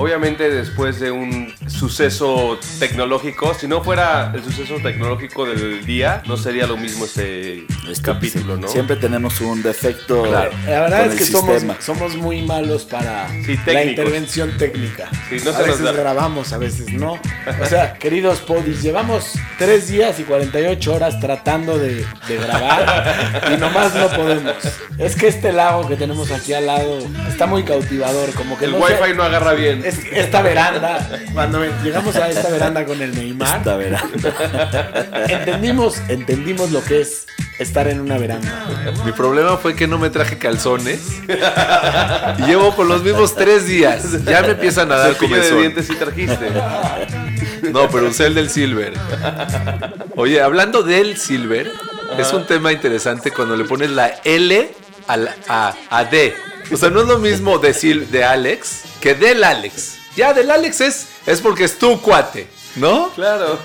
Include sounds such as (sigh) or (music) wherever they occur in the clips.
obviamente después de un suceso tecnológico, si no fuera el suceso tecnológico del día, no sería lo mismo este, Este, capítulo, sí, ¿no? Siempre tenemos un defecto La verdad con es el que somos, somos muy malos para Sí, la intervención técnica. Sí, no a se nos veces grabamos, a veces no. O (laughs) sea, queridos podis, llevamos 3 días y 48 horas tratando de, de grabar y nomás no podemos. Es que este lago que tenemos aquí al lado está muy cautivador, como que El no sé- wifi no agarra bien. es- esta veranda, cuando llegamos a esta veranda con el Neymar, Esta veranda. entendimos, entendimos lo que es estar en una veranda. Mi problema fue que no me traje calzones. Y llevo con los mismos tres días. Ya me empiezan a dar Cepillo de comezón. dientes sí trajiste. No, pero usé el del Silver. Oye, hablando del Silver, es un tema interesante cuando le pones la L a, la- a, a D. O sea, no es lo mismo decir de Alex que del Alex. Ya, del Alex es, es porque es tu cuate, ¿no? Claro.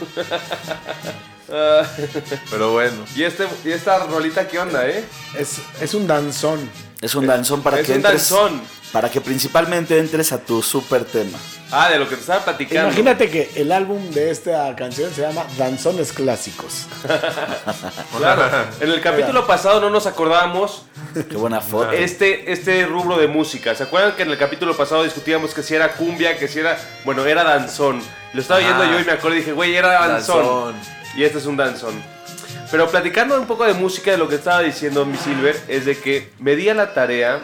Pero bueno. ¿Y, este, ¿Y esta rolita qué onda, eh? Es, es un danzón. Es un danzón para es que un entres. danzón. Para que principalmente entres a tu super tema. Ah, de lo que te estaba platicando. Imagínate que el álbum de esta canción se llama Danzones Clásicos. (laughs) Claro. En el capítulo pasado no nos acordábamos Qué buena foto. (laughs) este, este rubro de música. ¿Se acuerdan que en el capítulo pasado discutíamos que si era cumbia, que si era. Bueno, era danzón. Lo estaba viendo yo y me acordé y dije, güey, era danzón. Danzón. Y este es un danzón. Pero platicando un poco de música, de lo que estaba diciendo mi Silver, es de que me di a la tarea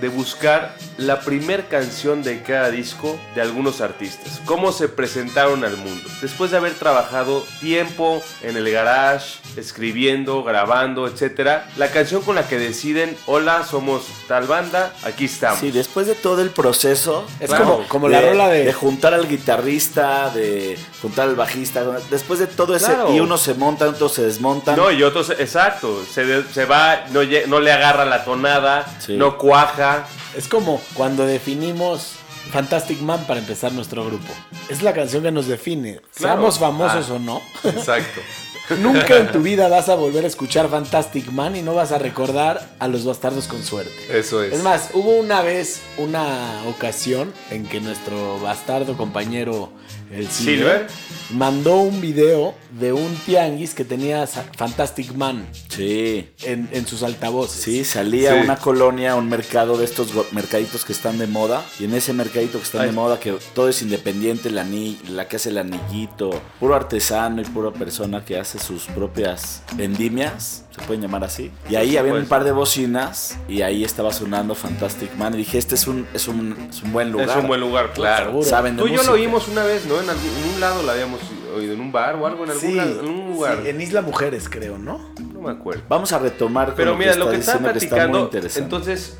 de buscar la primer canción de cada disco de algunos artistas. Cómo se presentaron al mundo. Después de haber trabajado tiempo en el garage, escribiendo, grabando, etc. La canción con la que deciden, hola, somos tal banda, aquí estamos. Sí, después de todo el proceso. Es Claro. como, como la rola de... juntar al guitarrista, de juntar al bajista. Después de todo ese. Claro. Y uno se monta, otros se desmontan. No, y otros, exacto, se, se va, no, no le agarra la tonada, Sí. no cuaja. Es como cuando definimos Fantastic Man para empezar nuestro grupo. Es la canción que nos define. Claro. Seamos famosos Ah. o no. Exacto. (laughs) Nunca en tu vida vas a volver a escuchar Fantastic Man y no vas a recordar a los bastardos con suerte. Eso es. Es más, hubo una vez, una ocasión en que nuestro bastardo compañero, el Silver, Silver. mandó un video de un tianguis que tenía Fantastic Man Sí. en, en sus altavoces. Sí, salía Sí. una colonia, un mercado de estos mercaditos que están de moda. Y en ese mercadito que están Ay. de moda, que todo es independiente, la, ani- la que hace el anillito, puro artesano y pura persona que hace sus propias vendimias, se pueden llamar así. Y ahí Sí, había pues. un par de bocinas y ahí estaba sonando Fantastic Man. Y dije, este es un, es un, es un buen lugar. Es un buen lugar, claro. Saben Tú y yo lo oímos una vez, ¿no? En, algún- en un lado la habíamos oído, en un bar o algo, en algún, Sí, lado- en un lugar. sí, en Isla Mujeres, creo, ¿no? No me acuerdo. Vamos a retomar con Pero lo mira, que lo está que estaba diciendo que está platicando, entonces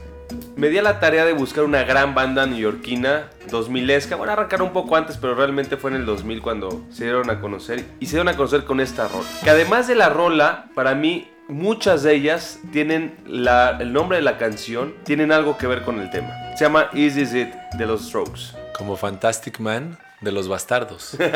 me di a la tarea de buscar una gran banda neoyorquina, 2000esca. Bueno, arrancar un poco antes, pero realmente fue en el 2000 cuando se dieron a conocer. Y se dieron a conocer con esta rola. Que además de la rola, para mí, muchas de ellas tienen la- el nombre de la canción, tienen algo que ver con el tema. Se llama Is This It de los Strokes. Como Fantastic Man de los bastardos. (laughs)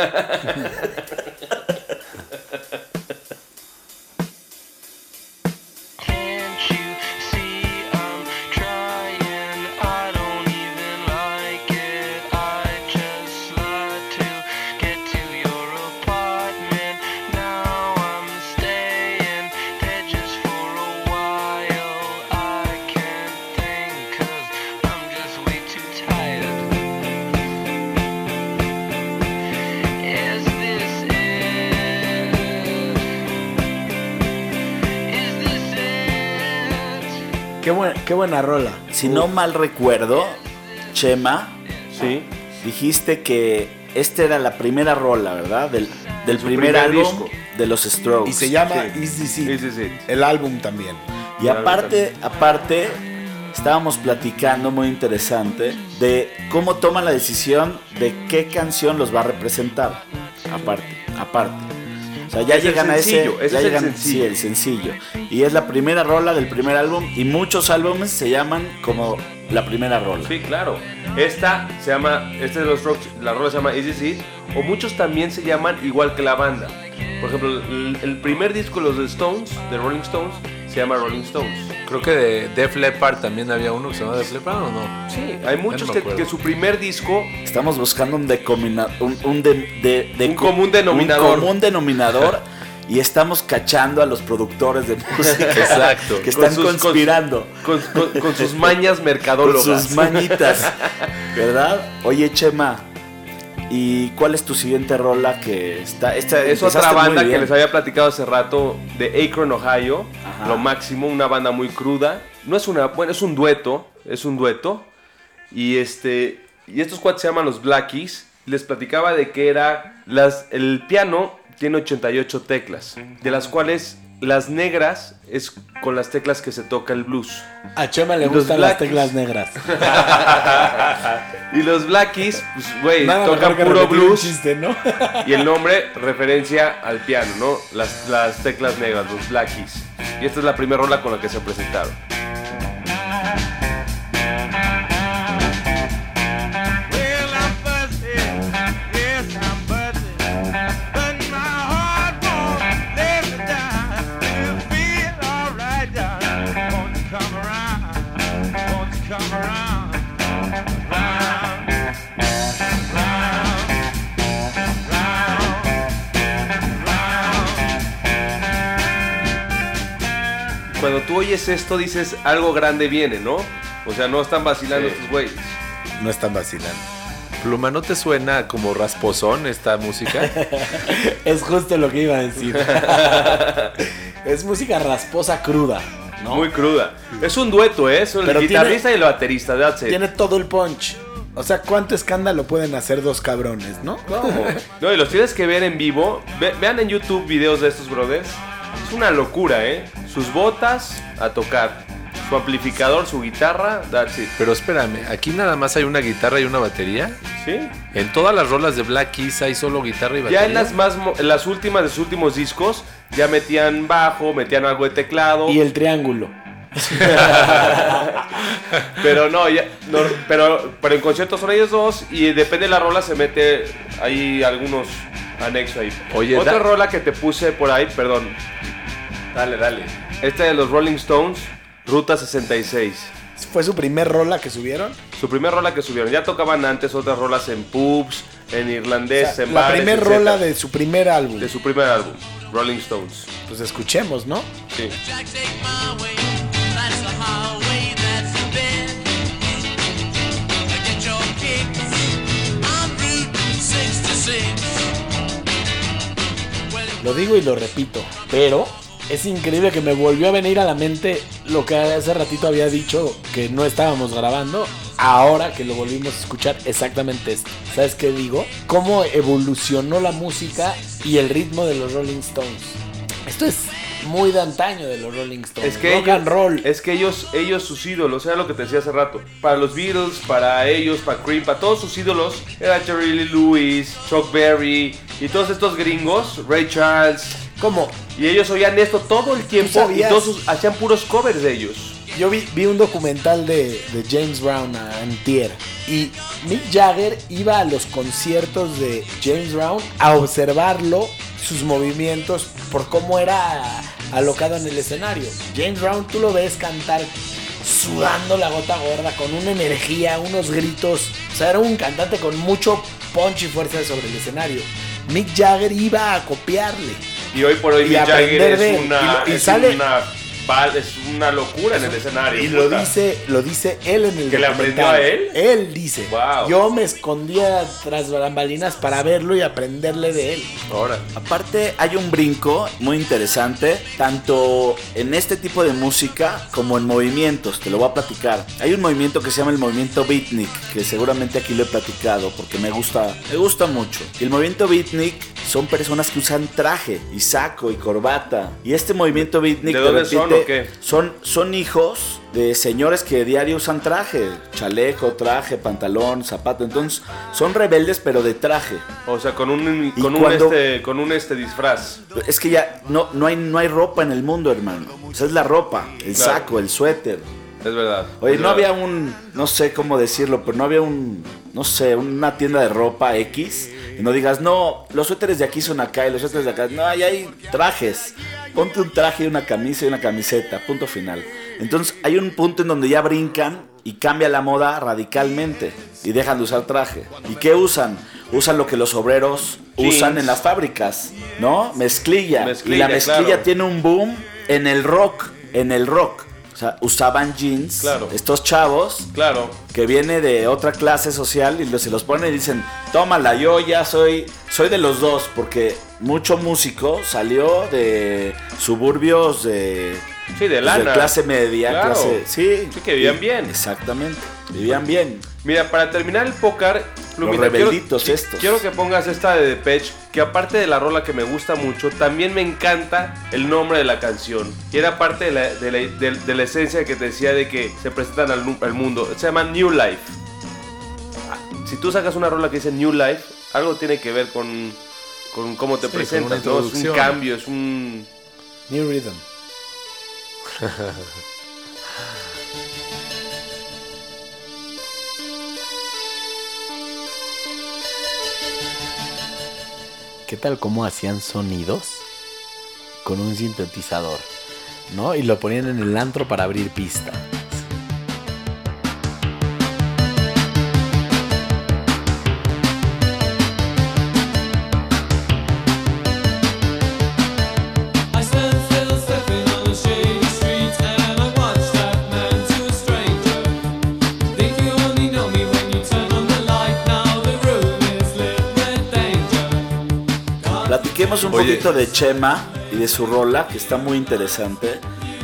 Qué, buen- qué buena rola. Si no mal recuerdo, Chema, Sí. dijiste que esta era la primera rola, ¿verdad? Del, primer, primer álbum disco. de los Strokes. Y se llama Sí. Is This It? Is This It. El álbum también. Y aparte, aparte, estábamos platicando muy interesante de cómo toman la decisión de qué canción los va a representar. Aparte, aparte. O sea, ya Es el llegan a ese. sencillo, ese ya es el llegan, sencillo. Sí, el sencillo. Y es la primera rola del primer álbum. Y muchos álbumes se llaman como la primera rola. Sí, claro. Esta se llama, este de los Strokes, la rola se llama This It, o muchos también se llaman igual que la banda. Por ejemplo, el, el primer disco de los Stones, de Rolling Stones, se llama Rolling Stones. Creo que de Def Leppard también había uno que se llamaba Def Leppard o no. Sí, hay muchos que, su primer disco Estamos buscando un decomina- un, un de- de- de- Un común denominador. Un común denominador. Y estamos cachando a los productores de música. (laughs) Exacto. Que están Con sus- con- conspirando. con, con- con sus mañas (laughs) Con mercadólogas. sus mañitas. (laughs) ¿Verdad? Oye, Chema. ¿Y cuál es tu siguiente rola que está? Esta, Es otra banda que les había platicado hace rato de Akron, Ohio. Ajá. Lo máximo, una banda muy cruda. No es una, bueno, es un dueto, es un dueto. Y este y estos cuates se llaman los Blackies. Les platicaba de que era las el piano tiene 88 teclas, de las cuales las negras es con las teclas que se toca el blues. A Chema le gustan las teclas negras. (laughs) Y los Blackies, pues güey, tocan puro blues. chiste, ¿no? (laughs) Y el nombre, referencia al piano, ¿no? Las, las teclas negras, los Blackies. Y esta es la primera rola con la que se presentaron. Cuando tú oyes esto, dices algo grande viene, ¿no? O sea, no están vacilando Sí. estos güeyes. No están vacilando. Pluma, ¿no te suena como rasposón esta música? (laughs) Es justo lo que iba a decir. (laughs) es música rasposa cruda, ¿no? Muy cruda. Es un dueto, ¿eh? Son Pero el tiene- guitarrista y el baterista, that's it. Tiene todo el punch. O sea, ¿cuánto escándalo pueden hacer dos cabrones, no? ¿Cómo? No, y los tienes que ver en vivo. Ve- vean en YouTube videos de estos brothers. Es una locura, ¿eh? Sus botas a tocar. Su amplificador, su guitarra, that's it. Pero espérame, aquí nada más hay una guitarra y una batería. ¿Sí? En todas las rolas de Black Keys hay solo guitarra y batería. Ya en las más mo- en las últimas de sus últimos discos ya metían bajo, metían algo de teclado, Y el triángulo. (laughs) pero no, ya no, pero pero en conciertos son ellos dos y depende de la rola se mete hay algunos anexos ahí. Oye, otra da- rola que te puse por ahí, perdón. Dale, dale. Esta de los Rolling Stones, Ruta 66. ¿Fue su primer rola que subieron? Su primer rola que subieron. Ya tocaban antes otras rolas en pubs, en O irlandés, sea, en la bares, primer etcétera. rola de su primer álbum. de su primer álbum, Rolling Stones. Pues escuchemos, ¿no? Sí. Lo digo y lo repito, pero es increíble que me volvió a venir a la mente lo que hace ratito había dicho que no estábamos grabando. Ahora que lo volvimos a escuchar, exactamente esto. ¿Sabes qué digo? Cómo evolucionó la música y el ritmo de los Rolling Stones. Esto es muy de antaño de los Rolling Stones. Es que rock ellos, and roll. es que ellos, ellos sus ídolos, era lo que te decía hace rato. Para los Beatles, para ellos, para Cream, para todos sus ídolos, era Jerry Lee Lewis, Chuck Berry y todos estos gringos, Ray Charles. ¿Cómo? Y ellos oían esto todo el tiempo y todos sus- hacían puros covers de ellos. Yo vi, vi un documental de, de James Brown a Antier y Mick Jagger iba a los conciertos de James Brown a observarlo, sus movimientos, por cómo era alocado en el escenario. James Brown tú lo ves cantar sudando la gota gorda, con una energía, unos gritos. O sea, era un cantante con mucho punch y fuerza sobre el escenario. Mick Jagger iba a copiarle. Y hoy por hoy Y Mick Jagger es él. una, Y lo- y es sale- una, val- es una locura en el escenario. Y lo puta. dice, lo dice él en el ¿Que le aprendió a él? Él dice. Wow. Yo me escondía tras bambalinas para verlo y aprenderle de él. Ahora. Aparte hay un brinco muy interesante, tanto en este tipo de música como en movimientos, te lo voy a platicar. Hay un movimiento que se llama el movimiento beatnik, que seguramente aquí lo he platicado porque me gusta, me gusta mucho. Y el movimiento beatnik son personas que usan traje y saco y corbata. Y este movimiento beatnik ¿De dónde son o qué? Son, son hijos de señores que diario usan traje, chaleco, traje, pantalón, zapato. Entonces son rebeldes pero de traje. O sea, con un, con un, cuando- este, con un este disfraz. Es que ya no, no, hay, no hay ropa en el mundo, hermano. O sea, es la ropa, el Claro. saco, el suéter. Es verdad. Oye, es no verdad. había un, no sé cómo decirlo, pero no había un, no sé, una tienda de ropa X. Y no digas, no, los suéteres de aquí son acá y los suéteres de acá. No, ahí hay trajes. ponte un traje y una camisa y una camiseta, punto final. Entonces hay un punto en donde ya brincan y cambia la moda radicalmente y dejan de usar traje. ¿Y qué usan? Usan lo que los obreros Jeans. usan en las fábricas, ¿no? Mezclilla. y la mezclilla claro. tiene un boom en el rock, en el rock. Sea, usaban jeans, Claro. estos chavos Claro. que viene de otra clase social y se los ponen y dicen, tómala, yo ya soy, soy de los dos, porque mucho músico salió de suburbios de, Sí, de lana. clase media, Claro. clase, sí, Sí, que vivían Y- bien. Exactamente, vivían bien. Mira, para terminar el póker, Plumita, Los quiero- rebelditos qui- estos. Quiero que pongas esta de Depeche, que aparte de la rola que me gusta mucho, también me encanta el nombre de la canción. Y era parte de la, de la- de- de la esencia que te decía de que se presentan al, mundo. Se llama New Life. Ah, Si tú sacas una rola que dice New Life, algo tiene que ver con, con cómo te Sí, presentas, ¿no? Es un cambio, es un... New Rhythm. (laughs) ¿Qué tal cómo hacían sonidos con un sintetizador? ¿No? Y lo ponían en el antro para abrir pista. Platiquemos un Oye. poquito de Chema y de su rola, que está muy interesante.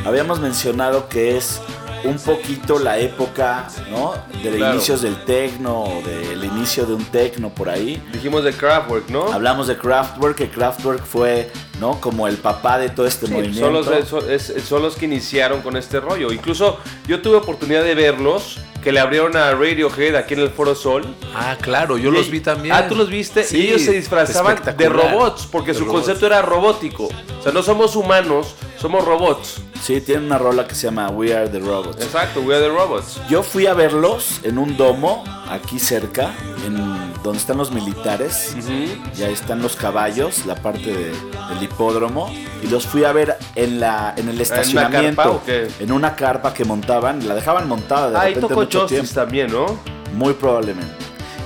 Habíamos mencionado que es un poquito la época, ¿no? De Claro. inicios del tecno, del inicio de un tecno por ahí. Dijimos de Kraftwerk, ¿no? Hablamos de Kraftwerk, que Kraftwerk fue, ¿no? Como el papá de todo este Sí, movimiento. son, los, son- es- son los que iniciaron con este rollo. Incluso yo tuve oportunidad de verlos, que le abrieron a Radiohead aquí en el Foro Sol. Ah, claro, yo Y- los vi también. Ah, tú los viste. Sí, y ellos se disfrazaban de robots, porque De su robots. concepto era robótico. O sea, no somos humanos, somos robots. Sí, tiene una rola que se llama We Are the Robots. Exacto, we are the robots. Yo fui a verlos en un domo aquí cerca, en donde están los militares. Y ahí están los caballos, la parte de- del hipódromo. Y los fui a ver en, la, en el estacionamiento. En una carpa que montaban. La dejaban montada de Ahí repente tocó mucho tiempo. también, ¿no? Muy probablemente.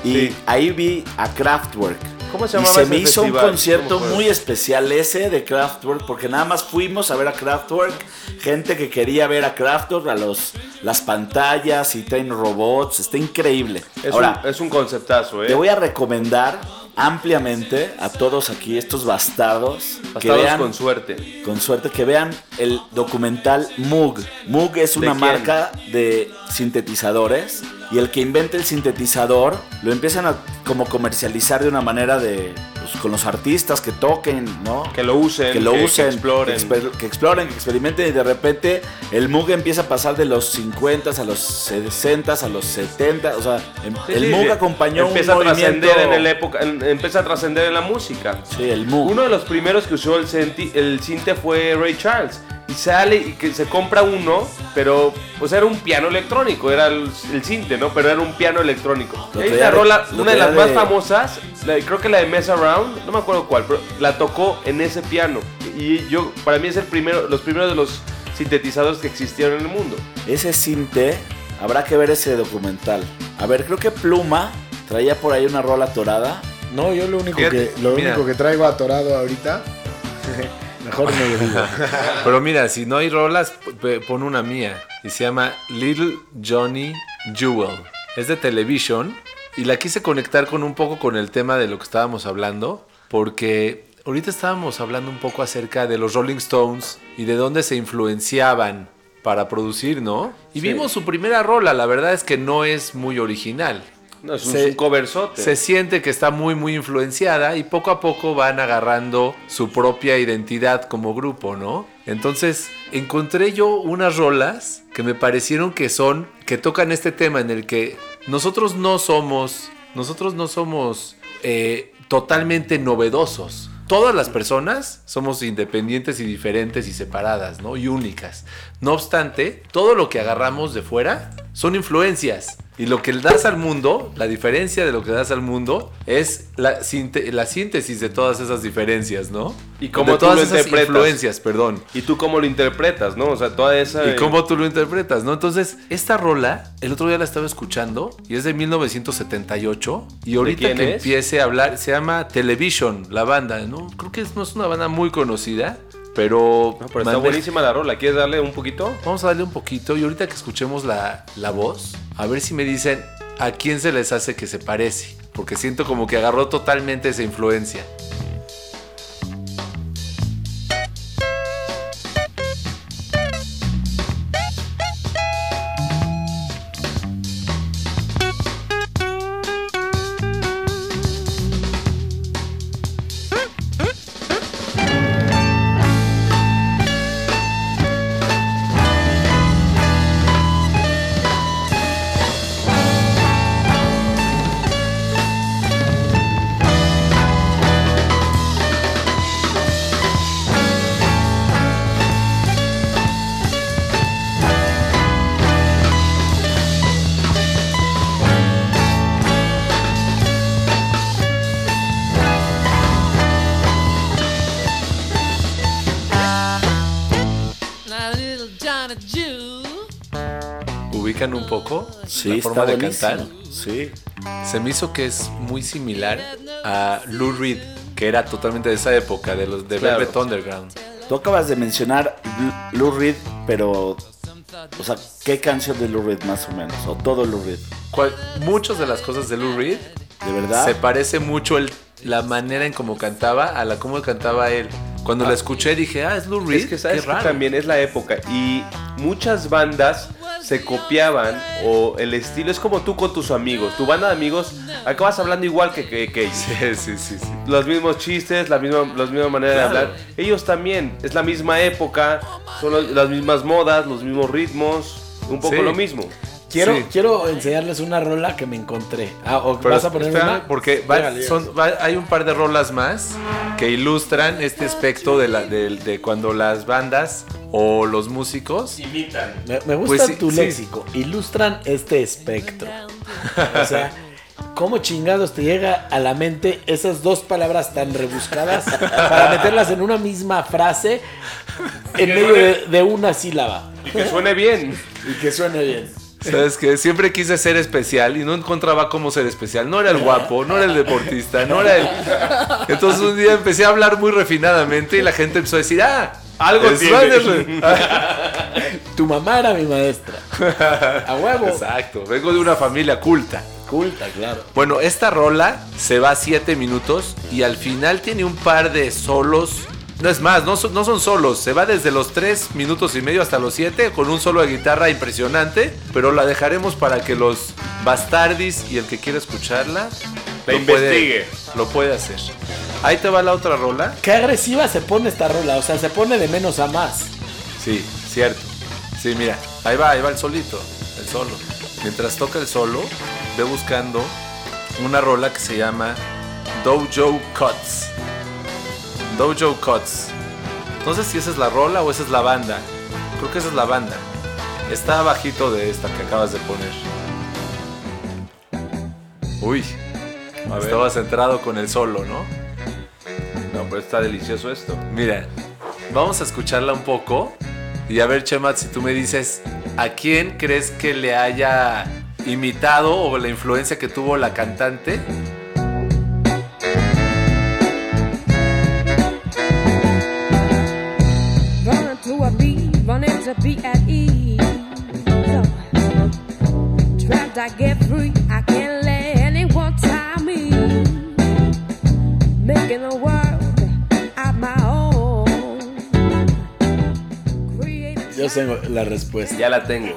Y Sí. ahí vi a Kraftwerk. ¿Cómo se y llamaba se ese me hizo un concierto muy especial ese de Kraftwerk, porque nada más fuimos a ver a Kraftwerk, gente que quería ver a Kraftwerk, a los, las pantallas y traen robots, está increíble. Es, Ahora, un, es un conceptazo, ¿eh? te voy a recomendar ampliamente a todos aquí, estos bastardos, que vean, con suerte. con suerte, que vean el documental Moog. Moog es una marca de sintetizadores y el que inventa el sintetizador lo empiezan a como comercializar de una manera de pues, con los artistas que toquen, ¿no? Que lo usen, que lo que- que usen, exploren. que, exper- que exploren, que experimenten y de repente el Moog empieza a pasar de los 50 a los 60 a los 70, o sea, em- Sí, el sí, acompañó empieza un a movimiento trascender en la época, en- empieza a trascender en la música. Sí, el. Uno de los primeros que usó el, el cinte fue Ray Charles. Y sale y que se compra uno, pero pues era un piano electrónico, era el, el cinte, ¿no? Pero era un piano electrónico. Lo Y una de- rola, lo una de las traía más de- famosas, la- creo que la de Mess Around, no me acuerdo cuál, pero la tocó en ese piano. Y yo, para mí es el primero, los primeros de los sintetizadores que existieron en el mundo. Ese cinte, habrá que ver ese documental. A ver, creo que Pluma traía por ahí una rola torada. No, yo lo único, Fíjate, que, lo mira. único que traigo atorado ahorita, (laughs) (laughs) mejor no lo digo. (laughs) Pero mira, si no hay rolas, pon una mía. Y se llama Little Johnny Jewel. Es de Television. Y la quise conectar con un poco con el tema de lo que estábamos hablando. Porque ahorita estábamos hablando un poco acerca de los Rolling Stones y de dónde se influenciaban para producir, ¿no? Y vimos su primera rola. La verdad es que no es muy original. No, es un, Se- un coverzote. Se siente que está muy muy influenciada y poco a poco van agarrando su propia identidad como grupo, ¿no? Entonces encontré yo unas rolas que me parecieron que son, que tocan este tema en el que nosotros no somos, nosotros no somos eh, totalmente novedosos. Todas las personas somos independientes y diferentes y separadas, ¿no? Y únicas. No obstante, todo lo que agarramos de fuera son influencias. Y lo que le das al mundo, la diferencia de lo que le das al mundo, es la, la síntesis de todas esas diferencias, ¿no? Y cómo de tú todas lo esas interpretas. influencias, perdón. ¿Y tú cómo lo interpretas, no? O sea, toda esa... Y cómo tú lo interpretas, ¿no? Entonces, esta rola, el otro día la estaba escuchando y es de 1978. Y ahorita que es? empiece a hablar, se llama Television, la banda, ¿no? Creo que es- no es una banda muy conocida, pero. No, pero está buenísima la rola. ¿Quieres darle un poquito? Vamos a darle un poquito y ahorita que escuchemos la, la voz, a ver si me dicen a quién se les hace que se parece. Porque siento como que agarró totalmente esa influencia. ¿Ubican un poco Sí, la forma de buenísimo. cantar? Sí. Se me hizo que es muy similar a Lou Reed, que era totalmente de esa época, de los de Claro. Velvet Underground. Tú acabas de mencionar Lou Reed, pero. O sea, ¿qué canción de Lou Reed más o menos? O todo Lou Reed. Muchas de las cosas de Lou Reed ¿De verdad? se parece mucho el, la manera en cómo cantaba a la cómo cantaba él. Cuando la escuché dije, ah, es Lou Reed. Es que sabes Qué que raro. también es la época y muchas bandas se copiaban o el estilo es como tú con tus amigos. Tu banda de amigos acabas hablando igual que, que, que ellos. Sí, sí, sí, sí. Los mismos chistes, la misma, la misma manera Claro. de hablar. Ellos también, es la misma época, son los- las mismas modas, los mismos ritmos, un poco Sí. lo mismo. Quiero, Sí. quiero enseñarles una rola que me encontré. Ah, ¿o Pero ¿Vas a poner espera, una? porque va- son- va- hay un par de rolas más que ilustran este aspecto de, la, de, de cuando las bandas o los músicos Me, me gusta Pues sí, tu sí. léxico. Ilustran este espectro. O sea, ¿cómo chingados te llega a la mente esas dos palabras tan rebuscadas para meterlas en una misma frase en medio de, de una sílaba? Y que suene bien. Y que suene bien. Sabes que siempre quise ser especial y no encontraba cómo ser especial. No era el guapo, no era el deportista, no era el. Entonces un día empecé a hablar muy refinadamente y la gente empezó a decir, ah, Algo tiene". Wanderley". (laughs) Tu mamá era mi maestra. A huevo. Exacto, vengo de una familia culta. Culta, claro. Bueno, esta rola se va a 7 minutos y al final tiene un par de solos. No es más, no son, no son solos, se va desde los 3 minutos y medio hasta los 7 con un solo de guitarra impresionante, pero la dejaremos para que los bastardis y el que quiera escucharla La lo puede- investigue. lo puede hacer. Ahí te va la otra rola. Qué agresiva se pone esta rola. O sea, se pone de menos a más. Sí, cierto. Sí, mira, ahí va, ahí va el solito, el solo. Mientras toca el solo, ve buscando una rola que se llama Dojo Cuts. Dojo Cuts. No sé si esa es la rola o esa es la banda. Creo que esa es la banda. Está abajito de esta que acabas de poner. Uy, A ver. estaba centrado con el solo, ¿no? No, pero está delicioso esto. Mira, vamos a escucharla un poco y a ver, Chemat, si tú me dices a quién crees que le haya imitado o la influencia que tuvo la cantante. To be at ease. Trapped, I get free. I can't let anyone tie me. Making a world out my own. Creating Yo tengo la respuesta. Ya la tengo.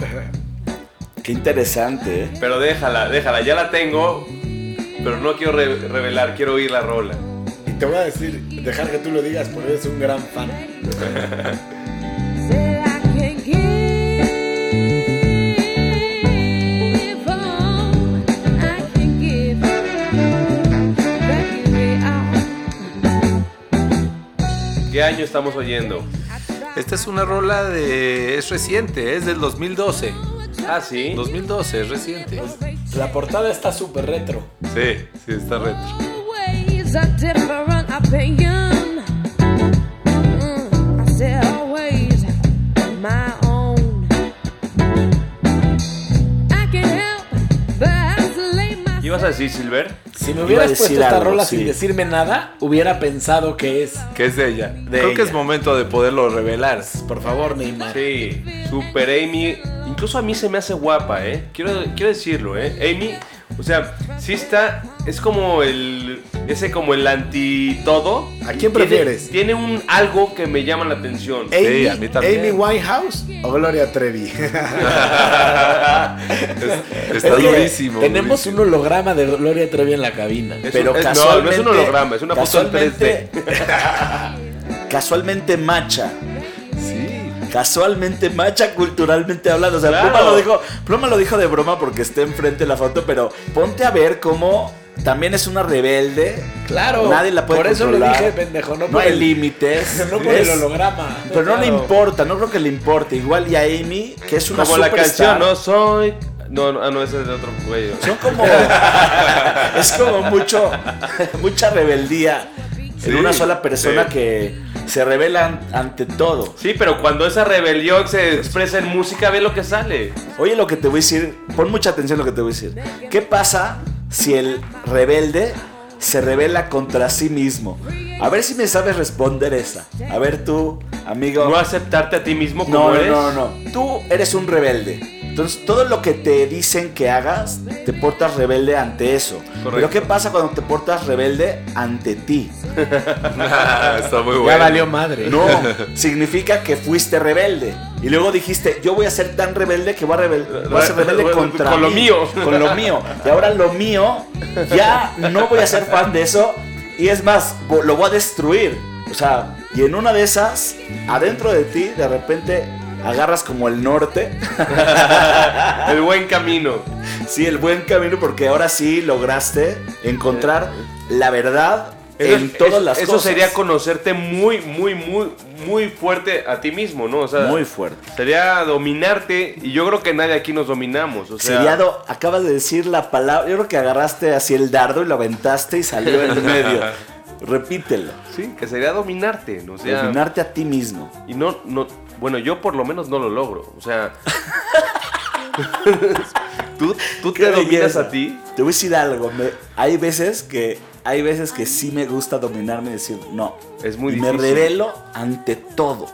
Qué interesante, ¿eh? Pero déjala, déjala, ya la tengo. Pero no quiero re- revelar, quiero oír la rola. Y te voy a decir, dejar que tú lo digas porque eres un gran fan. (laughs) año estamos oyendo? Esta es una rola de... es reciente, es del 2012. Ah, sí. 2012, es reciente. La portada está súper retro. Sí, sí, está retro. A decir, Silver? Si me hubieras puesto esta algo, rola sí. sin decirme nada, hubiera pensado que es. Que es de ella. Creo que es momento de poderlo revelar. Por favor, Neymar. Sí, Super Amy. Incluso a mí se me hace guapa, ¿eh? Quiero, quiero decirlo, ¿eh? Amy, o sea, sí está. Es como el. Ese como el anti todo. ¿A quién Tiene- prefieres? Tiene, un algo que me llama la atención. Amy, Sí, a mí también. Amy Winehouse o Gloria Trevi. (laughs) Es- está Es durísimo. Tenemos durísimo. un holograma de Gloria Trevi en la cabina. Es Pero un- es- no, casualmente. no es un holograma, es una foto en 3D. casualmente- casualmente macha. Sí. Casualmente macha culturalmente hablando. O sea, Claro. Pluma, lo dijo, Pluma lo dijo de broma porque está enfrente de la foto, pero ponte a ver cómo también es una rebelde. Claro. Nadie la puede Por eso le controlar. dije, pendejo, no, No por hay el- límites. (laughs) No por Es- el holograma. Pero no le importa, no creo que le importe. Igual y a Amy, que es una Como la canción, ¿no? Soy. No, no, ah, no, ese es de otro güey. Son como. (laughs) es como mucho. mucha rebeldía Sí, en una sola persona sí. que se revela an- ante todo. Sí, pero cuando esa rebelión se expresa en música, ve lo que sale. Oye, lo que te voy a decir, pon mucha atención a lo que te voy a decir. ¿Qué pasa si el rebelde se revela contra sí mismo? A ver si me sabes responder esa. A ver tú, amigo. No aceptarte a ti mismo como No, no, eres. no, no. Tú eres un rebelde. Entonces, todo lo que te dicen que hagas, te portas rebelde ante eso. Pero ¿qué pasa cuando te portas rebelde ante ti? (laughs) está muy bueno. Ya valió madre. No, (laughs) significa que fuiste rebelde. Y luego dijiste, yo voy a ser tan rebelde que voy a, rebel- voy a ser rebelde Con contra lo mí, mío. Con lo mío. Y ahora lo mío, ya no voy a ser fan de eso. Y es más, lo voy a destruir. O sea, y en una de esas, adentro de ti, de repente agarras como el norte. (laughs) El buen camino. Sí, el buen camino, porque ahora sí lograste encontrar la verdad Eso, en todas eso- las eso cosas. sería conocerte muy, muy, muy, muy fuerte a ti mismo, ¿no? O sea, muy fuerte. sería dominarte y yo creo que nadie aquí nos dominamos. O sea, Sería do- acabas de decir la palabra. Yo creo que agarraste así el dardo y lo aventaste y salió en (laughs) medio. Repítelo. sí, que sería dominarte, ¿no? O sea, Dominarte a ti mismo. y no, no, bueno, yo por lo menos no lo logro. O sea, (laughs) tú, tú te dominas belleza. a ti. Te voy a decir algo. me- hay veces que hay veces que sí me gusta dominarme y decir no. Es muy y me difícil. revelo ante todo.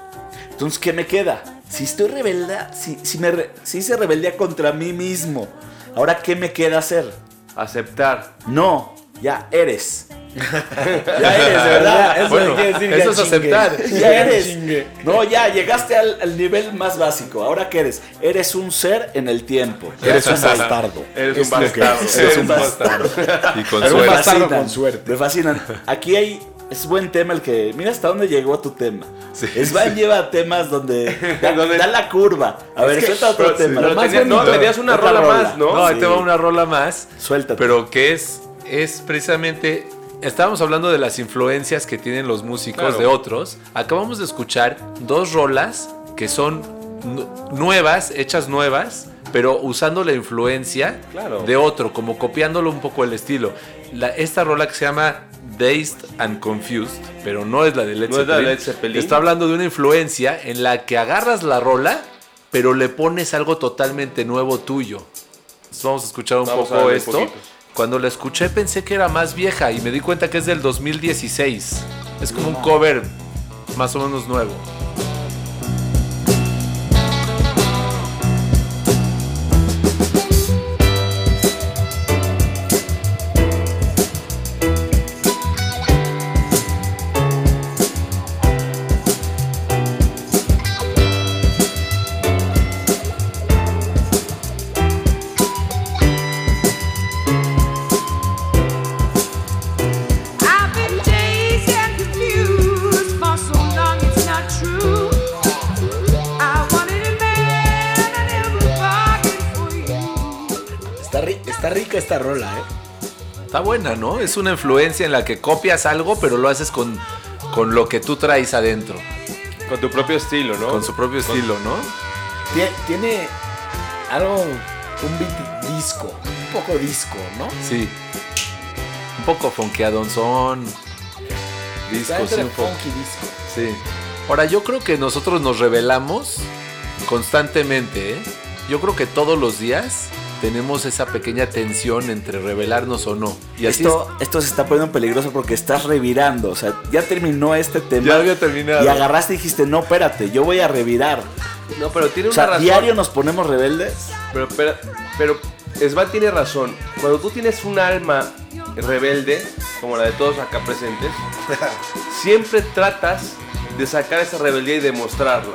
Entonces, ¿qué me queda? Si estoy rebelda, si, si, me re- si hice rebeldía contra mí mismo, ahora ¿qué me queda hacer? Aceptar. No, ya eres. ya eres, de verdad. Eso Bueno, quiere decir eso es chingue. aceptar. Ya eres. Chingue. No, ya llegaste al, al nivel más básico. Ahora qué eres? Eres un ser en el tiempo. Eres un bastardo. Eres Es un bastardo. eres. Un bastardo. Y con Pero suerte. bastardo fascinan, con suerte. Me fascinan. Aquí hay. Es buen tema el que. Mira hasta dónde llegó tu tema. Sí, Svan lleva temas donde. (laughs) Da, Donde- da la curva. A ver, que- suelta otro pero- tema. pero más tenías- no, tenías una rola, rola. más, ¿no? No, ahí Sí. te va una rola más. Suéltate. Pero que es, es precisamente. Estábamos hablando de las influencias que tienen los músicos Claro. de otros. Acabamos de escuchar dos rolas que son nu- nuevas, hechas nuevas, pero usando la influencia Claro. de otro, como copiándolo un poco el estilo. La- esta rola que se llama Dazed and Confused, pero no es la de Led No es la de Zeppelin. Led Zeppelin. Está hablando de una influencia en la que agarras la rola, pero le pones algo totalmente nuevo tuyo. Entonces vamos a escuchar un Vamos poco un esto. Cuando la escuché pensé que era más vieja y me di cuenta que es del 2016. Es como un cover más o menos nuevo. Buena, ¿no? Es una influencia en la que copias algo, pero lo haces con, con lo que tú traes adentro. Con tu propio estilo, ¿no? Con su propio estilo, ¿no? Tie- Tiene. algo, un beat disco, un poco disco, ¿no? Sí. Un poco fonqueadonzón. Disco, sí, un poco. disco. Sí. Ahora, yo creo que nosotros nos revelamos constantemente, ¿eh? Yo creo que todos los días tenemos esa pequeña tensión entre revelarnos o no. Y así Esto, esto se está poniendo peligroso porque estás revirando. O sea, ya terminó este tema. Ya había terminado. Y agarraste y dijiste, no, espérate, yo voy a revirar. No, pero tiene O una sea, razón. diario nos ponemos rebeldes. Pero, pero, pero Svan tiene razón. Cuando tú tienes un alma rebelde, como la de todos acá presentes, (laughs) siempre tratas de sacar esa rebeldía y demostrarla.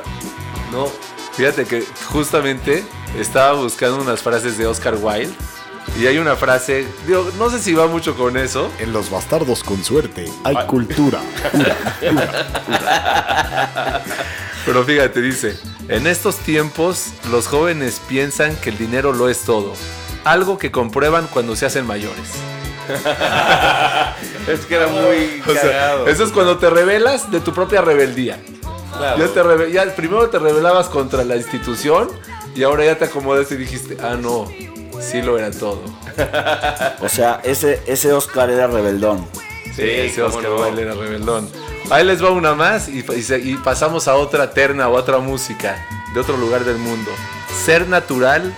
¿No? Fíjate que justamente estaba buscando unas frases de Oscar Wilde. Y hay una frase, digo, no sé si va mucho con eso, En los bastardos con suerte hay cultura. (laughs) pero fíjate, dice, en estos tiempos los jóvenes piensan que el dinero lo es todo, algo que comprueban cuando se hacen mayores. (laughs) Es que era muy O sea, eso es cuando te rebelas de tu propia rebeldía. Claro. Ya te rebe- ya primero te rebelabas contra la institución y ahora ya te acomodaste y dijiste, ah, no, sí lo era todo. O sea, ese, ese Oscar era rebeldón. Sí, Sí, ese Oscar no. Wilde era rebeldón. Ahí les va una más y, y se- y pasamos a otra terna o otra música de otro lugar del mundo. Ser natural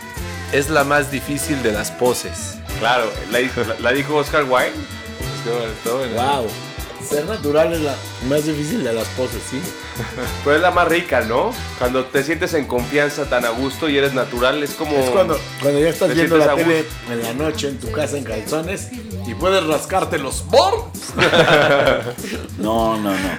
es la más difícil de las poses. Claro, la, la- la dijo Oscar Wilde. Wow. Ser natural es la más difícil de las poses, ¿sí? (laughs) Pero es la más rica, ¿no? Cuando te sientes en confianza tan a gusto y eres natural, es como. Es cuando, cuando ya estás Te viendo la tele en la noche en tu casa en calzones y puedes rascarte los por. (laughs) No, no, no.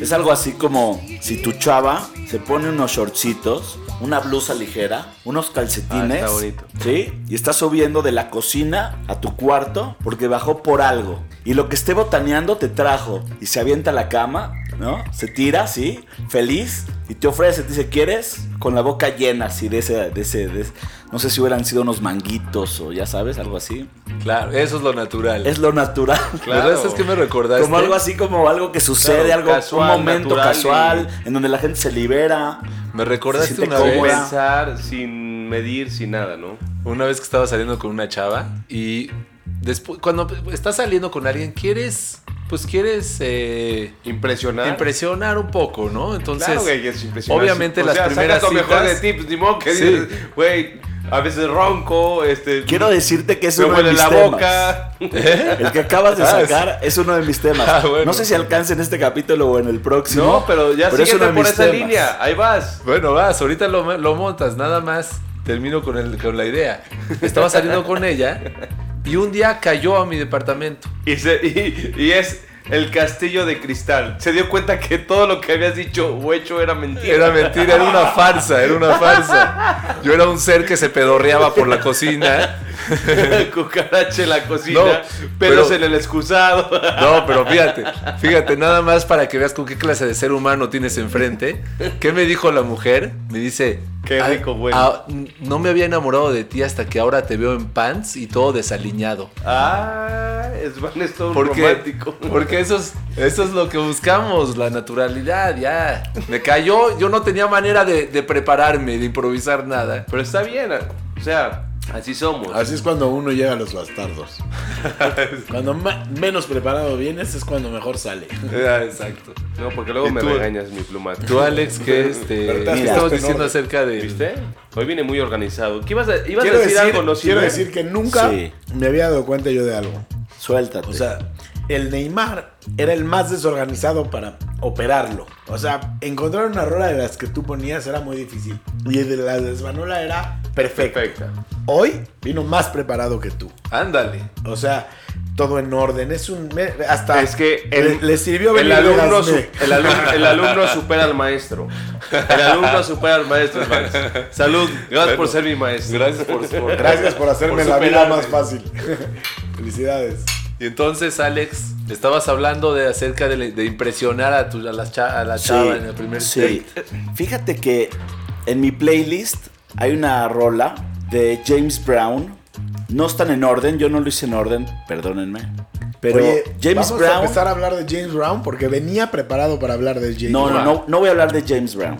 Es algo así como si tu chava se pone unos shortcitos, una blusa ligera, unos calcetines. Ah, está bonito. ¿Sí? Y está subiendo de la cocina a tu cuarto porque bajó por algo. Y lo que esté botaneando te trajo. Y se avienta a la cama, ¿no? Se tira, ¿sí? Feliz. Y te ofrece, te dice, ¿quieres? Con la boca llena, así, de ese, de ese, de ese- No sé si hubieran sido unos manguitos o ya sabes, algo así. Claro, eso es lo natural. Es lo natural. (laughs) Claro. ¿Verdad? Es que me recordaste. Como algo así como algo que sucede, Claro, algo, casual, un momento natural casual, en donde la gente se libera. Me recordaste Se una vez. pensar sin medir, sin nada, ¿no? Una vez que estaba saliendo con una chava y después, cuando estás saliendo con alguien, quieres, pues quieres eh, Impresionar. impresionar un poco, ¿no? Entonces, claro que es impresionar. obviamente O las sea, primeras lo mejor de citas- ti, pues, ni modo que Sí. dices, güey, a veces ronco, este... Quiero decirte que es uno de mis la temas. boca. El que acabas de Ah, sacar es uno de mis temas. Ah, bueno. No sé si alcance en este capítulo o en el próximo. No, pero ya es uno síguete de por esa temas. línea, ahí vas. Bueno, vas, ahorita lo, lo montas, nada más termino con, el, con la idea. Estaba saliendo con ella y un día cayó a mi departamento. Y, se- y- y es el castillo de cristal. Se dio cuenta que todo lo que habías dicho o hecho era mentira. Era mentira, era una farsa, era una farsa. Yo era un ser que se pedorreaba por la cocina. (laughs) (laughs) Cucaracha en la cocina, No, pelos pero- en el excusado. (laughs) No, pero fíjate, fíjate, nada más para que veas con qué clase de ser humano tienes enfrente. ¿Qué me dijo la mujer? Me dice, Qué "Ah, rico, güey". ah, no me había enamorado de ti hasta que ahora te veo en pants y todo desaliñado. Ah, Svan es todo Porque, romántico. porque eso es, eso es lo que buscamos, la naturalidad, ya. Me cayó, yo no tenía manera de, de prepararme, de improvisar nada. Pero está bien, o sea, así somos. Así es cuando uno llega a los bastardos. (laughs) cuando menos preparado vienes es cuando mejor sale. Ah, exacto. No, porque luego ¿Y me tú? regañas mi pluma. Tú, Alex, que este, Pero te has ¿qué puesto estamos en diciendo orden. acerca de... ¿Viste? Hoy viene muy organizado. ¿Qué ibas a, ibas a decir, decir, algo, no quiero decir que nunca Sí. me había dado cuenta yo de algo. Suéltate. O sea, el Neymar era el más desorganizado para operarlo. O sea, encontrar una rola de las que tú ponías era muy difícil. Y de la de Svanola era perfecta. Perfecta. Hoy vino más preparado que tú. Ándale. O sea, todo en orden. Es un. Hasta. Es que le, el, le sirvió el alumno, su- el, alumno, el alumno supera al maestro. El alumno supera al maestro. Max. Salud. Gracias por ser mi maestro. Gracias por, por- Gracias por hacerme Por la vida más fácil. (laughs) Felicidades. Y entonces, Alex, estabas hablando de acerca de, de impresionar a, tu, a, la, cha- a la chava en el primer sí. date. Fíjate que en mi playlist hay una rola de James Brown. No están en orden, yo no lo hice en orden, perdónenme. Pero Oye, James vamos a Brown. empezar a hablar de James Brown porque venía preparado para hablar de James No, no, Brown. no, no voy a hablar de James Brown.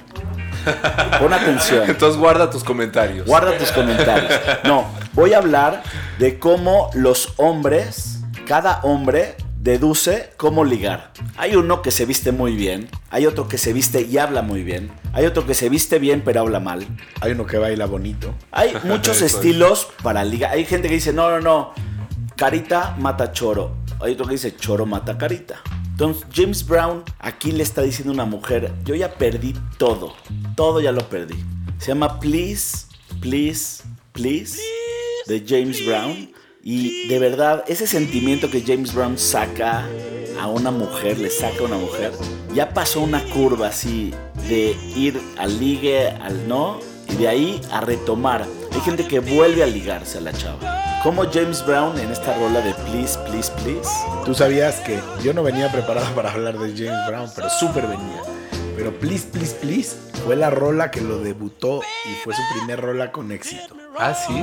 Pon atención. (laughs) Entonces guarda tus comentarios. Guarda tus comentarios. No, voy a hablar de cómo los hombres, cada hombre deduce cómo ligar. Hay uno que se viste muy bien, hay otro que se viste y habla muy bien, hay otro que se viste bien pero habla mal. Hay uno que baila bonito. Hay (laughs) muchos estilos para ligar. Hay gente que dice, no, no, no, carita mata choro. Hay otro que dice, choro mata carita. Entonces, James Brown aquí le está diciendo a una mujer, yo ya perdí todo, todo ya lo perdí. Se llama Please, Please, Please, de James Brown. Y de verdad, ese sentimiento que James Brown saca a una mujer, le saca a una mujer, ya pasó una curva así de ir al ligue, al no, y de ahí a retomar. Hay gente que vuelve a ligarse a la chava. Como James Brown en esta rola de Please, Please, Please. Tú sabías que yo no venía preparado (laughs) para hablar de James Brown, pero súper venía. Pero Please, Please, Please fue la rola que lo debutó y fue su primer rola con éxito. Ah, sí.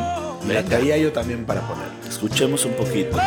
La traía yo también para poner. Escuchemos un poquito.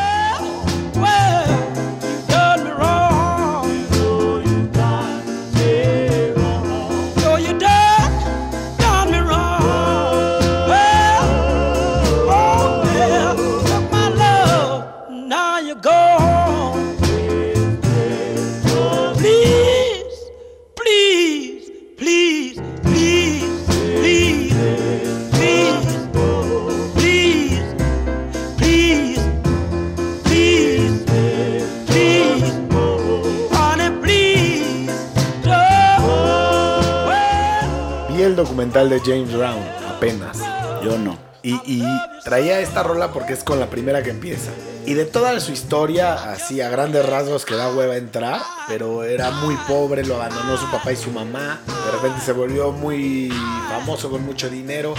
James Brown apenas. Yo no. Y, y traía esta rola porque es con la primera que empieza. Y de toda su historia, así a grandes rasgos que da hueva entrar, pero era muy pobre, lo abandonó su papá y su mamá. De repente se volvió muy famoso con mucho dinero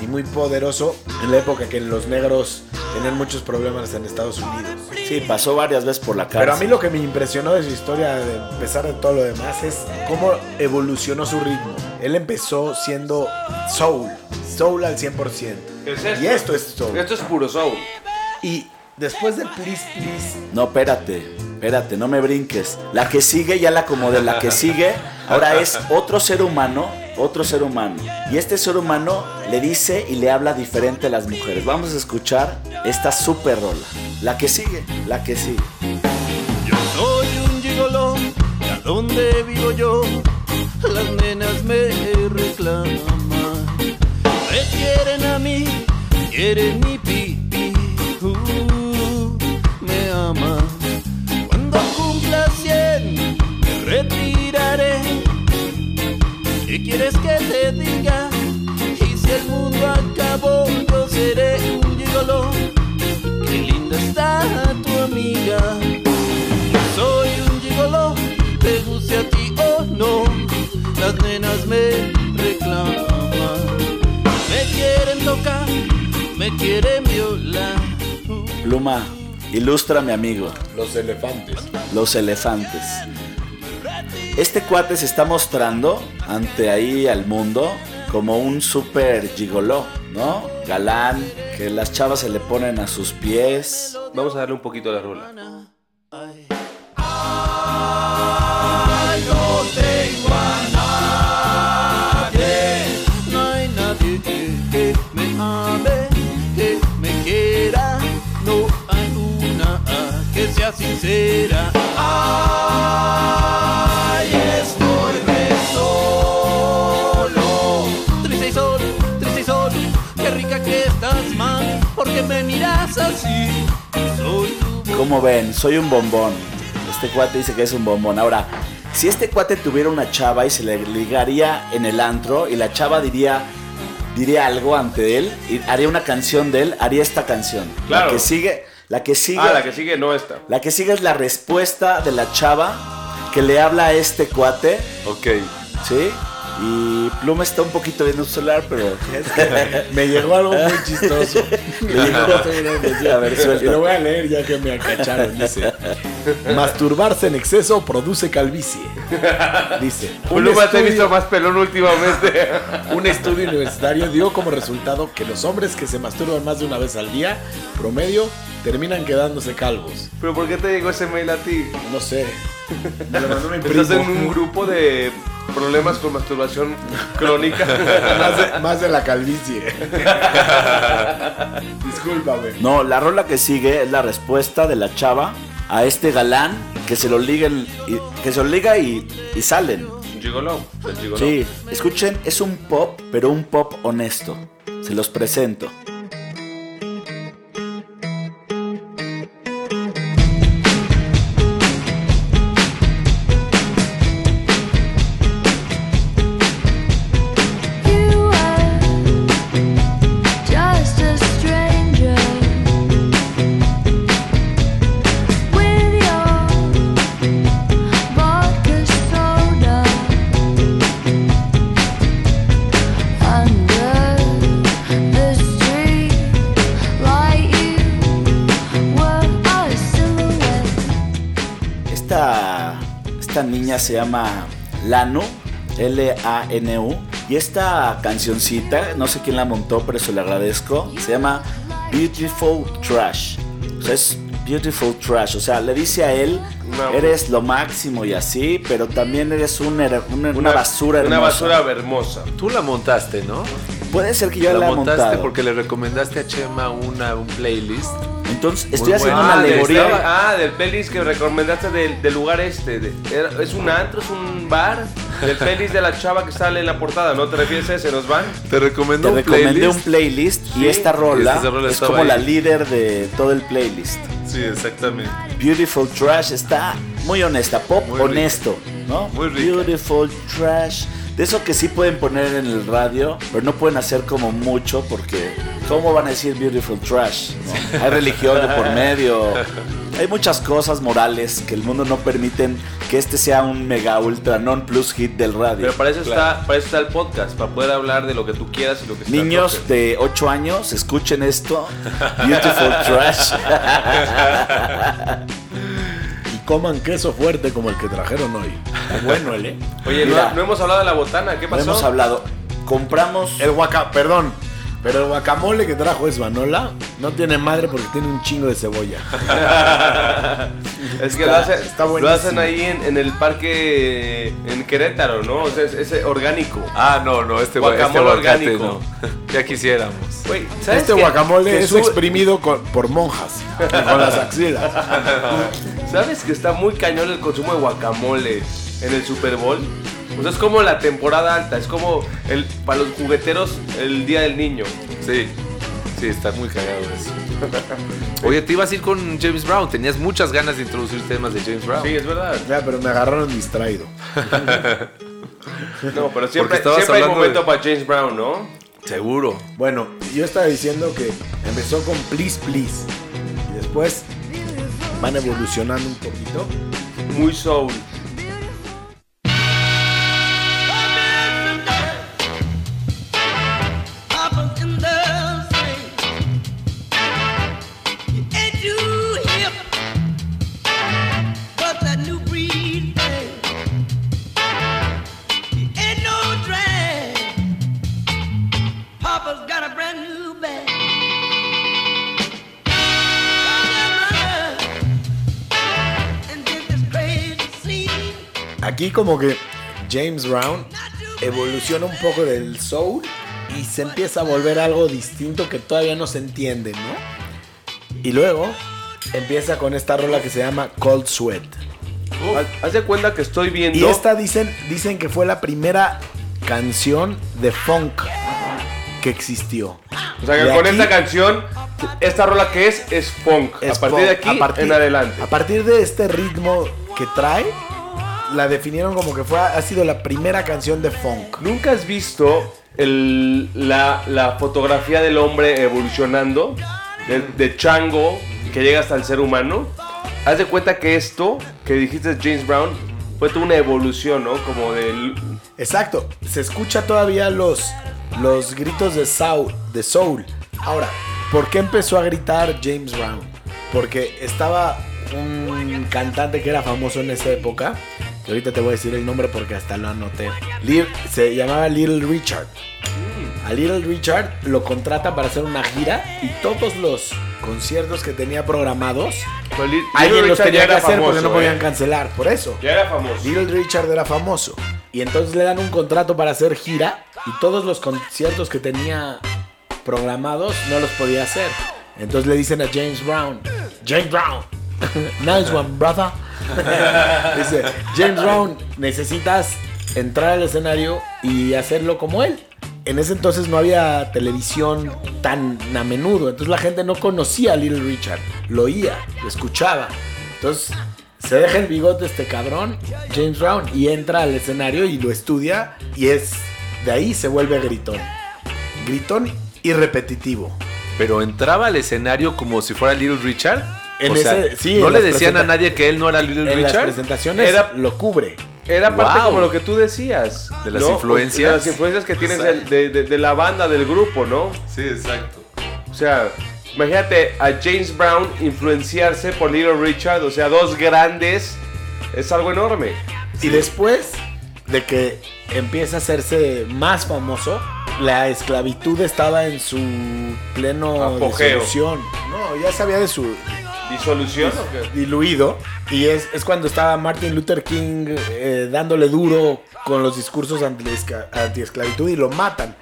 y muy poderoso en la época que los negros tenían muchos problemas en Estados Unidos. Sí, pasó varias veces por la cárcel. Pero a mí lo que me impresionó de su historia, a pesar de todo lo demás, es cómo evolucionó su ritmo. Él empezó siendo soul, soul al 100%. Y esto es soul. Esto es puro soul. Y después de Please Please, No, espérate, espérate, no me brinques. La que sigue, ya la acomodé. La que sigue, ahora es otro ser humano, otro ser humano. Y este ser humano le dice y le habla diferente a las mujeres. Vamos a escuchar esta super rola. La que sigue, la que sigue. Yo soy un gigoló, y a donde vivo yo, las nenas me reclaman. Me quieren a mí, quieren mi me quieren violar. Pluma, ilustra mi amigo. los elefantes. Los elefantes. Este cuate se está mostrando ante ahí al mundo como un super gigoló, ¿no? Galán, que las chavas se le ponen a sus pies. Vamos a darle un poquito a la rola. Sincera. Ay, estoy de solo. Triste y sol, triste y sol. Qué rica que estás, mami. Porque me miras así. Soy tu Como ven, soy un bombón. Este cuate dice que es un bombón. Ahora, si este cuate tuviera una chava y se le ligaría en el antro y la chava diría diría algo ante él y haría una canción de él, haría esta canción. Claro. La que sigue, la que sigue, Ah, la que sigue no está. la que sigue es la respuesta de la chava que le habla a este cuate, Ok. ¿sí? Y Pluma está un poquito viendo su celular, pero (laughs) Me llegó algo muy chistoso. (laughs) Le llegó- A ver, suelta. Y lo voy a leer ya que me acacharon. Dice: Masturbarse en exceso produce calvicie. Dice: un Pluma te he estudio- visto más pelón últimamente. (laughs) Un estudio universitario dio como resultado que los hombres que se masturban más de una vez al día, promedio, terminan quedándose calvos. ¿Pero por qué te llegó ese mail a ti? No sé. Me lo mandó mi Estás en un grupo de problemas con masturbación (laughs) crónica. más, de, más de la calvicie. (laughs) Discúlpame. No, la rola que sigue es la respuesta de la chava a este galán que se lo y- que se lo liga y, y salen. Gigolo. El gigolo. Sí, escuchen, es un pop, pero un pop honesto. Se los presento. Se llama Lanu, L-A-N-U. Y esta cancioncita, no sé quién la montó, pero se la agradezco. Se llama Beautiful Trash. O sea, es Beautiful Trash. O sea, le dice a él, Una- eres lo máximo y así, pero también eres un her- una, una basura Una hermosa. basura hermosa. Tú la montaste, ¿no? Puede ser que yo la, la montaste montado. porque le recomendaste a Chema una, un playlist. Entonces, estoy haciendo buena. una Ah, del- alegoría. ah, del pelis que recomendaste del, del lugar este. de- era- es un antro, es un bar. Del pelis de la chava que sale en la portada, ¿no te refieres a ese? ¿Nos van? Te recomendó Te un recomendé playlist. un playlist y Sí, esta rola, esta rola es como ahí. la líder de todo el playlist. Sí, exactamente. Beautiful Trash está muy honesta, pop Muy rica. honesto, ¿no? Muy rica. Beautiful Trash. De eso que sí pueden poner en el radio, pero no pueden hacer como mucho porque ¿cómo van a decir Beautiful Trash? no? Hay religión de por medio. Hay muchas cosas morales que el mundo no permiten que este sea un mega ultra non plus hit del radio. Pero para eso, está, para eso está el podcast, para poder hablar de lo que tú quieras y lo que Niños de 8 años, escuchen esto. Beautiful Trash. (laughs) Coman queso fuerte como el que trajeron hoy. Bueno ¿eh? Oye, Mira. no, no hemos hablado de la botana, ¿qué No pasó? hemos hablado. Compramos El guaca, perdón. Pero el guacamole que trajo es Vanola. No tiene madre porque tiene un chingo de cebolla. (laughs) Es que Está- lo, hace- está lo buenísimo. hacen ahí en, en el parque en Querétaro, ¿no? O sea, es, es orgánico. Ah, no, no, este, este Guacamole aguacate orgánico. no. (laughs) Ya quisiéramos. ¿sabes Este guacamole Que es exprimido con- por monjas. con las axilas. (laughs) ¿Sabes que está muy cañón el consumo de guacamole en el Super Bowl? O sea, es como la temporada alta, es como el para los jugueteros el Día del Niño. Sí, sí, está muy cagado eso. (laughs) Oye, te ibas a ir con James Brown. Tenías muchas ganas de introducir temas de James Brown. Sí, es verdad. Ya, pero me agarraron distraído. (laughs) No, pero siempre, siempre hay hablando momento de- para James Brown, ¿no? Seguro. Bueno, yo estaba diciendo que empezó con Please Please. Y después van evolucionando un poquito. Muy soul. Como que James Brown evoluciona un poco del soul y se empieza a volver algo distinto que todavía no se entiende, ¿no? Y luego empieza con esta rola que se llama Cold Sweat. Haz- Haz de cuenta que estoy viendo. Y esta dicen, dicen que fue la primera canción de funk que existió. O sea, que de con aquí- esta canción, esta rola que es, es funk. Es a partir funk. de aquí A partir- en adelante. A partir de este ritmo que trae, la definieron como que fue, ha sido la primera canción de funk. ¿Nunca has visto el- la, la fotografía del hombre evolucionando? De, de chango que llega hasta el ser humano. Haz de cuenta que esto que dijiste James Brown fue toda una evolución, ¿no? Como del. Exacto, se escucha todavía los, los gritos de soul, de soul. Ahora, ¿por qué empezó a gritar James Brown? Porque estaba un cantante que era famoso en esa época, que ahorita te voy a decir el nombre porque hasta lo anoté. Lil- se llamaba Little Richard. A Little Richard lo contratan para hacer una gira y todos los conciertos que tenía programados, Pero Li- Little alguien los Richard tenía que hacer porque no podían ¿eh? cancelar. Por eso. Ya era famoso. Little Richard era famoso. Y entonces le dan un contrato para hacer gira y todos los conciertos que tenía programados no los podía hacer. Entonces le dicen a James Brown, James Brown, (laughs) nice one, brother. (laughs) Dice, James Brown, necesitas entrar al escenario y hacerlo como él. En ese entonces no había televisión tan a menudo, entonces la gente no conocía a Little Richard, lo oía, lo escuchaba. Entonces se deja el bigote este cabrón, James Brown, y entra al escenario y lo estudia y es de ahí se vuelve gritón. Gritón y repetitivo. Pero entraba al escenario como si fuera Little Richard. En o sea, ese- sí, no en le las decían a nadie que él no era Little En las Richard. presentaciones Era- lo cubre. Era parte Wow. como lo que tú decías. De las ¿no? influencias. De las influencias que tienes de, de- de la banda, del grupo, ¿no? Sí, exacto. O sea, imagínate a James Brown influenciarse por Little Richard, o sea, dos grandes, es algo enorme. Y después de que empieza a hacerse más famoso, la esclavitud estaba en su pleno Apogeo. disolución. No, ya sabía de su ¿Disolución o qué? diluido. Y es, es cuando estaba Martin Luther King eh, dándole duro con los discursos anti-esclavitud y lo matan.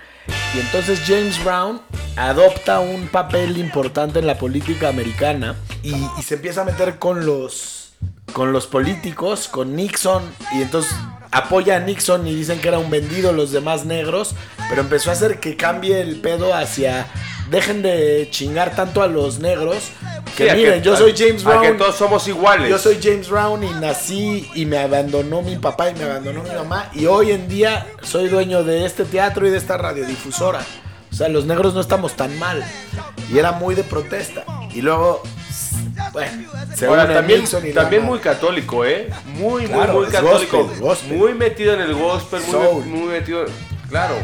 Y entonces James Brown adopta un papel importante en la política americana y, y se empieza a meter con los, con los políticos, con Nixon. Y entonces apoya a Nixon y dicen que era un vendido los demás negros. Pero empezó a hacer que cambie el pedo hacia... Dejen de chingar tanto a los negros. Que Sí, miren, yo soy James Brown. que todos somos iguales. Yo soy James Brown y nací y me abandonó mi papá y me abandonó mi mamá. Y hoy en día soy dueño de este teatro y de esta radiodifusora. O sea, los negros no estamos tan mal. Y era muy de protesta. Y luego, bueno, se Ahora, une también, también muy católico, ¿eh? Muy, Claro, muy, muy católico. gospel, gospel. Muy metido en el gospel, muy metido. Claro.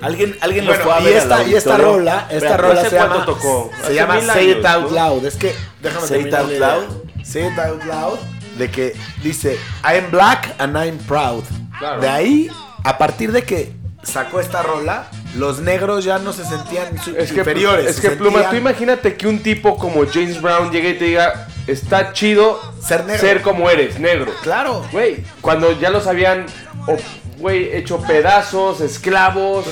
Alguien, alguien Bueno, lo fue a y ver esta, al y esta rola, esta rola ¿hace se cuánto llama, tocó? se llama Say It Out. Loud. Es que, déjame Say It Out. Loud. Say It Out Loud, de que dice, I'm black and I'm proud. Claro. De ahí, a partir de que sacó esta rola, los negros ya no se sentían su- Es que, inferiores. es se que Pluma, sentían- tú imagínate que un tipo como James Brown llegue y te diga, está chido Ser negro. como eres, negro. Claro. Güey, cuando ya los habían, güey, hecho pedazos, esclavos,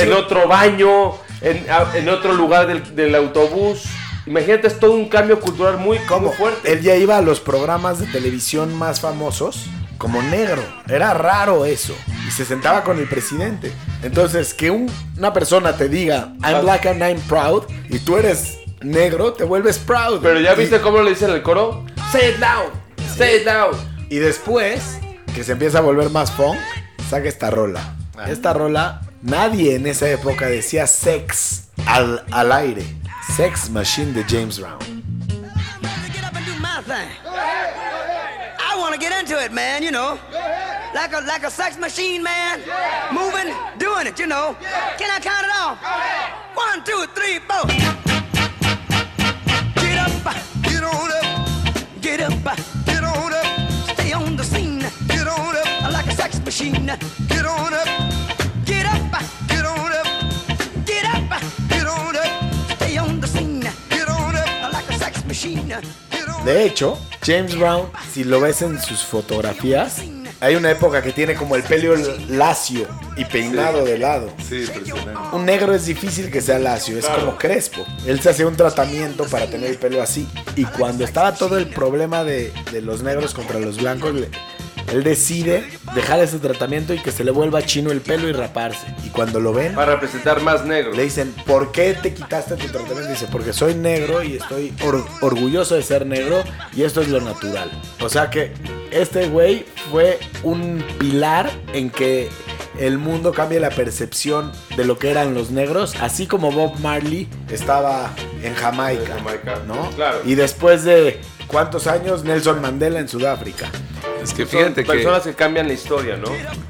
en otro baño, en, en otro lugar del, del autobús. Imagínate, es todo un cambio cultural muy, muy fuerte. Él ya iba a los programas de televisión más famosos como negro. Era raro eso. Y se sentaba con el presidente. Entonces, que un- una persona te diga, Ah. I'm black and I'm proud, y tú eres negro, te vuelves proud. Pero ya Y- viste cómo le dicen el coro. Say it loud, say it loud. Y después, que se empieza a volver más funk, saca esta rola. Esta rola, nadie en esa época decía sex al, al aire. Sex Machine de James Brown. get up and do my thing. I want to get into it, man, you know. Like a like a sex machine, man. Moving, doing it, you know. Can I count it off? One, two, three, four. Get up, get on up. Get up, machine. Get on up. Get up, get on up. Get up, get on up. Stay on the scene. Get on up. Like a sex machine. Get on De hecho, James Brown, si lo ves en sus fotografías, hay una época que tiene como el pelo lacio y peinado de lado. Sí, impresionante. Un negro es difícil que sea lacio, es como crespo. Él se hacía un tratamiento para tener el pelo así. Y cuando estaba todo el problema de, de los negros contra los blancos, le- él decide dejar ese tratamiento y que se le vuelva chino el pelo y raparse. Y cuando lo ven, Para representar más negros. le dicen, ¿por qué te quitaste tu tratamiento? Dice, porque soy negro y estoy or- orgulloso de ser negro y esto es lo natural. O sea que este güey fue un pilar en que el mundo cambie la percepción de lo que eran los negros, así como Bob Marley estaba en Jamaica, En Jamaica, ¿no? claro. Y después de cuántos años Nelson Mandela en Sudáfrica. Es que Son fíjate que. personas que cambian la historia, ¿no?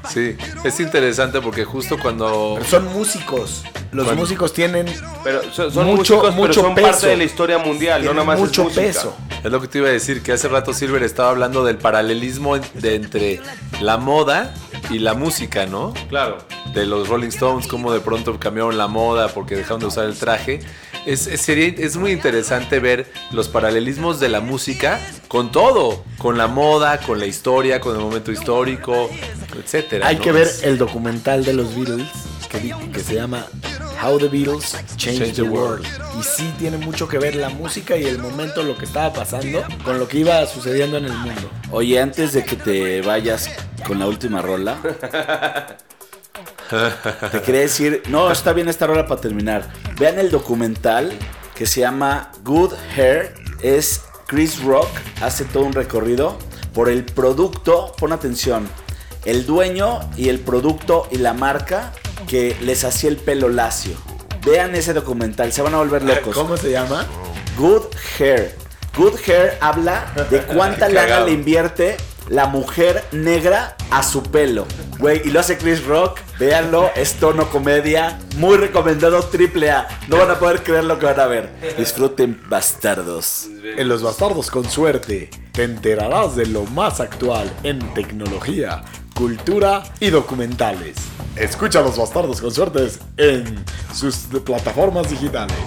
Sí, es interesante porque justo cuando. Pero son músicos. Los Bueno. músicos tienen Pero son, son Mucho- músicos, mucho pero son peso. parte de la historia mundial, no nada más es mucho peso. Es lo que te iba a decir, que hace rato Silver estaba hablando del paralelismo de entre la moda y la música, ¿no? Claro. De los Rolling Stones, cómo de pronto cambiaron la moda porque dejaron de usar el traje. Es, es, sería- es muy interesante ver los paralelismos de la música con todo, con la moda, con la historia, con el momento histórico, etcétera. Hay ¿no? que ver el documental de los Beatles que, que se llama How the Beatles Changed Change the the World. World. Y sí tiene mucho que ver la música y el momento, lo que estaba pasando, con lo que iba sucediendo en el mundo. Oye, antes de que te vayas con la última rola, (laughs) te quería decir, no, está bien esta rola para terminar. Vean el documental que se llama Good Hair. Es Chris Rock, hace todo un recorrido por el producto, pon atención, el dueño y el producto y la marca que les hacía el pelo lacio. Vean ese documental, se van a volver locos. ¿Cómo se llama? Good Hair. Good Hair habla de cuánta lana le invierte la mujer negra a su pelo. Güey, y lo hace Chris Rock. Véanlo, es tono comedia. Muy recomendado, triple A. No van a poder creer lo que van a ver. Disfruten, bastardos. En Los Bastardos con Suerte te enterarás de lo más actual en tecnología, cultura y documentales. Escucha a Los Bastardos con Suerte en sus plataformas digitales.